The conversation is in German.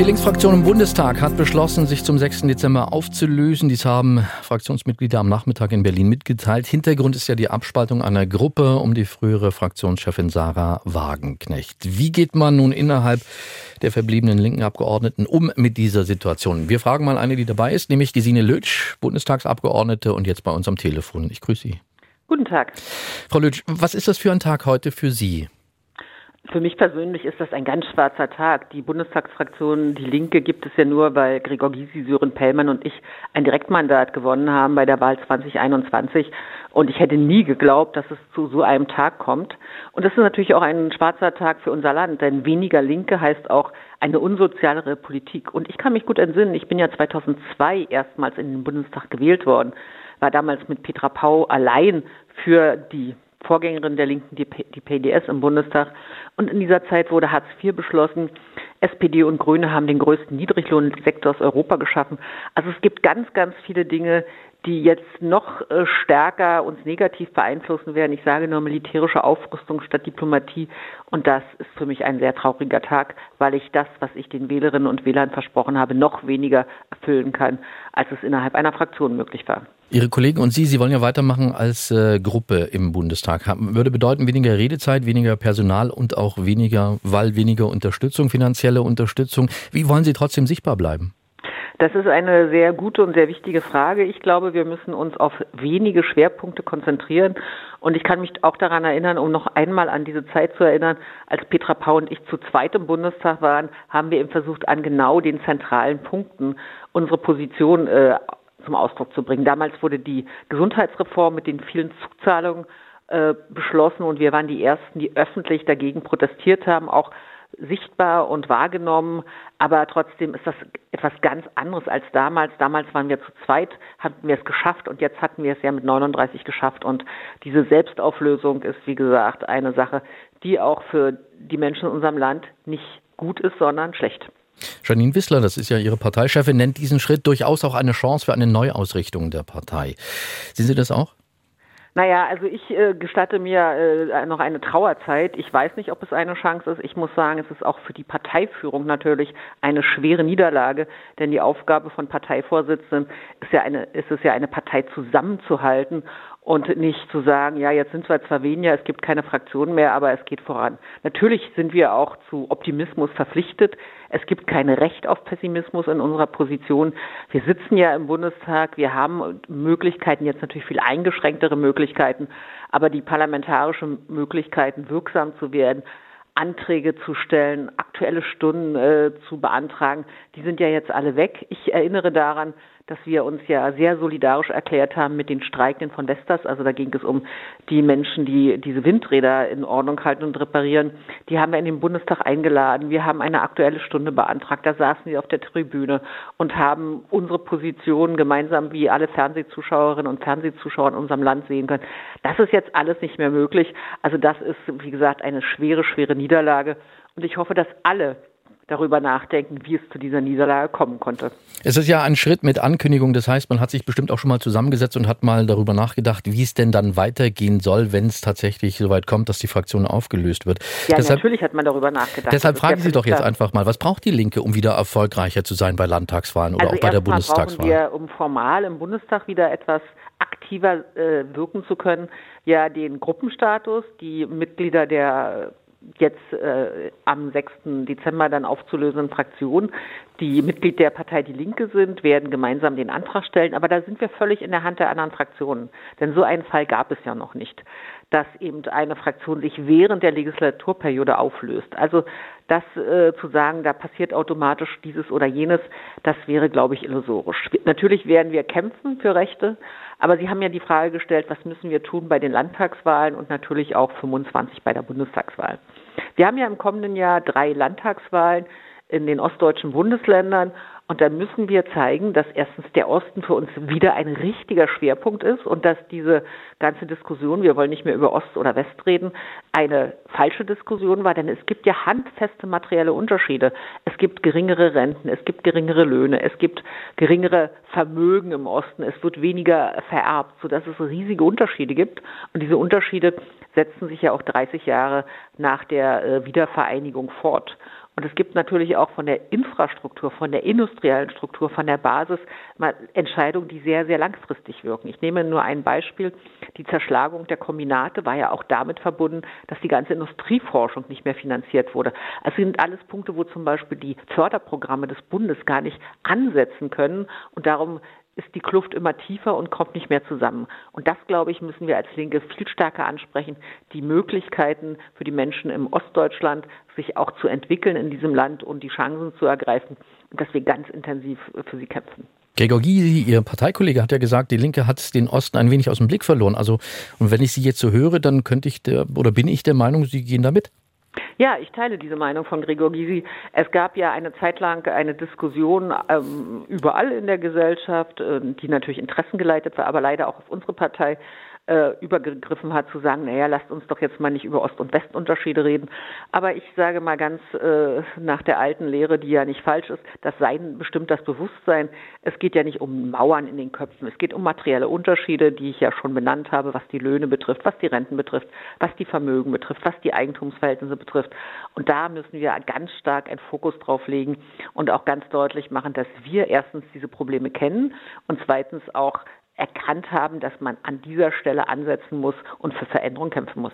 Die Linksfraktion im Bundestag hat beschlossen, sich zum 6. Dezember aufzulösen. Dies haben Fraktionsmitglieder am Nachmittag in Berlin mitgeteilt. Hintergrund ist ja die Abspaltung einer Gruppe um die frühere Fraktionschefin Sarah Wagenknecht. Wie geht man nun innerhalb der verbliebenen linken Abgeordneten um mit dieser Situation? Wir fragen mal eine, die dabei ist, nämlich Gesine Lötsch, Bundestagsabgeordnete und jetzt bei uns am Telefon. Ich grüße Sie. Guten Tag. Frau Lötsch, was ist das für ein Tag heute für Sie? Für mich persönlich ist das ein ganz schwarzer Tag. Die Bundestagsfraktion Die Linke gibt es ja nur, weil Gregor Gysi, Sören Pellmann und ich ein Direktmandat gewonnen haben bei der Wahl 2021. Und ich hätte nie geglaubt, dass es zu so einem Tag kommt. Und das ist natürlich auch ein schwarzer Tag für unser Land, denn weniger Linke heißt auch eine unsozialere Politik. Und ich kann mich gut entsinnen, ich bin ja 2002 erstmals in den Bundestag gewählt worden, war damals mit Petra Pau allein für die Vorgängerin der Linken, die, die PDS im Bundestag. Und in dieser Zeit wurde Hartz IV beschlossen. SPD und Grüne haben den größten Niedriglohnsektor aus Europa geschaffen. Also es gibt ganz, ganz viele Dinge, die jetzt noch äh, stärker uns negativ beeinflussen werden. Ich sage nur militärische Aufrüstung statt Diplomatie. Und das ist für mich ein sehr trauriger Tag, weil ich das, was ich den Wählerinnen und Wählern versprochen habe, noch weniger erfüllen kann, als es innerhalb einer Fraktion möglich war. Ihre Kollegen und Sie, Sie wollen ja weitermachen als äh, Gruppe im Bundestag. Würde bedeuten weniger Redezeit, weniger Personal und auch weniger, weil weniger Unterstützung, finanzielle Unterstützung. Wie wollen Sie trotzdem sichtbar bleiben? Das ist eine sehr gute und sehr wichtige Frage. Ich glaube, wir müssen uns auf wenige Schwerpunkte konzentrieren. Und ich kann mich auch daran erinnern, um noch einmal an diese Zeit zu erinnern, als Petra Pau und ich zu zweit im Bundestag waren, haben wir eben versucht, an genau den zentralen Punkten unsere Position äh, zum Ausdruck zu bringen. Damals wurde die Gesundheitsreform mit den vielen Zuzahlungen äh, beschlossen und wir waren die Ersten, die öffentlich dagegen protestiert haben, auch sichtbar und wahrgenommen. Aber trotzdem ist das etwas ganz anderes als damals. Damals waren wir zu zweit, hatten wir es geschafft und jetzt hatten wir es ja mit 39 geschafft. Und diese Selbstauflösung ist, wie gesagt, eine Sache, die auch für die Menschen in unserem Land nicht gut ist, sondern schlecht. Janine Wissler, das ist ja Ihre Parteichefin, nennt diesen Schritt durchaus auch eine Chance für eine Neuausrichtung der Partei. Sehen Sie das auch? Naja, also ich äh, gestatte mir äh, noch eine Trauerzeit. Ich weiß nicht, ob es eine Chance ist. Ich muss sagen, es ist auch für die Parteiführung natürlich eine schwere Niederlage, denn die Aufgabe von Parteivorsitzenden ist ja eine, ist es ja eine Partei zusammenzuhalten und nicht zu sagen, ja, jetzt sind wir zwar weniger, es gibt keine Fraktion mehr, aber es geht voran. Natürlich sind wir auch zu Optimismus verpflichtet. Es gibt kein Recht auf Pessimismus in unserer Position. Wir sitzen ja im Bundestag, wir haben Möglichkeiten, jetzt natürlich viel eingeschränktere Möglichkeiten, aber die parlamentarischen Möglichkeiten, wirksam zu werden, Anträge zu stellen, aktuelle Stunden äh, zu beantragen, die sind ja jetzt alle weg. Ich erinnere daran, dass wir uns ja sehr solidarisch erklärt haben mit den Streikenden von Vestas. Also da ging es um die Menschen, die diese Windräder in Ordnung halten und reparieren. Die haben wir in den Bundestag eingeladen. Wir haben eine aktuelle Stunde beantragt. Da saßen wir auf der Tribüne und haben unsere Position gemeinsam wie alle Fernsehzuschauerinnen und Fernsehzuschauer in unserem Land sehen können. Das ist jetzt alles nicht mehr möglich. Also das ist, wie gesagt, eine schwere, schwere Niederlage. Und ich hoffe, dass alle darüber nachdenken, wie es zu dieser Niederlage kommen konnte. Es ist ja ein Schritt mit Ankündigung, das heißt, man hat sich bestimmt auch schon mal zusammengesetzt und hat mal darüber nachgedacht, wie es denn dann weitergehen soll, wenn es tatsächlich so weit kommt, dass die Fraktion aufgelöst wird. Ja, deshalb, natürlich hat man darüber nachgedacht. Deshalb fragen Sie doch jetzt einfach mal, was braucht die Linke, um wieder erfolgreicher zu sein bei Landtagswahlen oder also auch bei der Bundestagswahl? Wir, um formal im Bundestag wieder etwas aktiver äh, wirken zu können, ja den Gruppenstatus, die Mitglieder der jetzt äh, am 6. Dezember dann aufzulösenden Fraktion, die Mitglied der Partei Die Linke sind, werden gemeinsam den Antrag stellen. Aber da sind wir völlig in der Hand der anderen Fraktionen. Denn so einen Fall gab es ja noch nicht, dass eben eine Fraktion sich während der Legislaturperiode auflöst. Also das äh, zu sagen, da passiert automatisch dieses oder jenes, das wäre, glaube ich, illusorisch. Natürlich werden wir kämpfen für Rechte, aber Sie haben ja die Frage gestellt, was müssen wir tun bei den Landtagswahlen und natürlich auch 25 bei der Bundestagswahl. Wir haben ja im kommenden Jahr drei Landtagswahlen in den ostdeutschen Bundesländern Und da müssen wir zeigen, dass erstens der Osten für uns wieder ein richtiger Schwerpunkt ist und dass diese ganze Diskussion, wir wollen nicht mehr über Ost oder West reden, eine falsche Diskussion war, denn es gibt ja handfeste materielle Unterschiede. Es gibt geringere Renten, es gibt geringere Löhne, es gibt geringere Vermögen im Osten, es wird weniger vererbt, sodass es riesige Unterschiede gibt. Und diese Unterschiede setzen sich ja auch 30 Jahre nach der äh, Wiedervereinigung fort. Und es gibt natürlich auch von der Infrastruktur, von der industriellen Struktur, von der Basis Entscheidungen, die sehr, sehr langfristig wirken. Ich nehme nur ein Beispiel. Die Zerschlagung der Kombinate war ja auch damit verbunden, dass die ganze Industrieforschung nicht mehr finanziert wurde. Es sind alles Punkte, wo zum Beispiel die Förderprogramme des Bundes gar nicht ansetzen können. Und darum ist die Kluft immer tiefer und kommt nicht mehr zusammen. Und das, glaube ich, müssen wir als Linke viel stärker ansprechen, die Möglichkeiten für die Menschen im Ostdeutschland, sich auch zu entwickeln in diesem Land und die Chancen zu ergreifen, dass wir ganz intensiv für sie kämpfen. Gregor Gysi, Ihr Parteikollege, hat ja gesagt, die Linke hat den Osten ein wenig aus dem Blick verloren. Also, und wenn ich Sie jetzt so höre, dann könnte ich der, oder bin ich der Meinung, Sie gehen damit? Ja, ich teile diese Meinung von Gregor Gysi. Es gab ja eine Zeit lang eine Diskussion ähm, überall in der Gesellschaft, äh, die natürlich interessengeleitet war, aber leider auch auf unsere Partei äh, übergegriffen hat, zu sagen, naja, lasst uns doch jetzt mal nicht über Ost- und Westunterschiede reden. Aber ich sage mal ganz äh, nach der alten Lehre, die ja nicht falsch ist, das Sein bestimmt das Bewusstsein. Es geht ja nicht um Mauern in den Köpfen, es geht um materielle Unterschiede, die ich ja schon benannt habe, was die Löhne betrifft, was die Renten betrifft, was die Vermögen betrifft, was die Eigentumsverhältnisse betrifft. Und da müssen wir ganz stark einen Fokus drauf legen und auch ganz deutlich machen, dass wir erstens diese Probleme kennen und zweitens auch erkannt haben, dass man an dieser Stelle ansetzen muss und für Veränderung kämpfen muss.